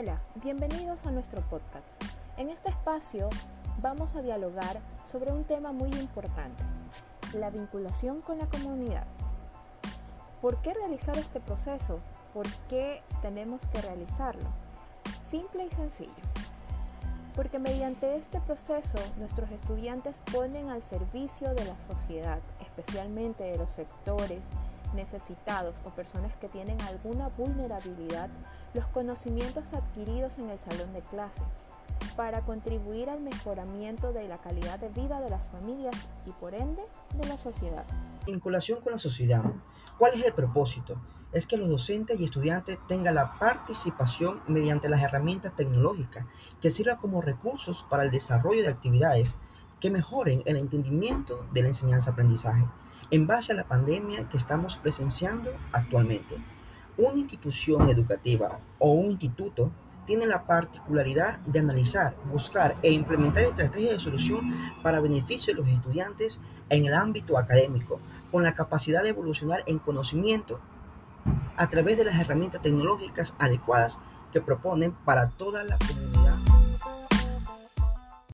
Hola, bienvenidos a nuestro podcast. En este espacio vamos a dialogar sobre un tema muy importante, la vinculación con la comunidad. ¿Por qué realizar este proceso? ¿Por qué tenemos que realizarlo? Simple y sencillo. Porque mediante este proceso nuestros estudiantes ponen al servicio de la sociedad, especialmente de los sectores necesitados o personas que tienen alguna vulnerabilidad, los conocimientos adquiridos en el salón de clase para contribuir al mejoramiento de la calidad de vida de las familias y por ende de la sociedad. Vinculación con la sociedad. ¿Cuál es el propósito? Es que los docentes y estudiantes tengan la participación mediante las herramientas tecnológicas que sirvan como recursos para el desarrollo de actividades que mejoren el entendimiento de la enseñanza-aprendizaje en base a la pandemia que estamos presenciando actualmente. Una institución educativa o un instituto tiene la particularidad de analizar, buscar e implementar estrategias de solución para beneficio de los estudiantes en el ámbito académico, con la capacidad de evolucionar en conocimiento a través de las herramientas tecnológicas adecuadas que proponen para toda la comunidad.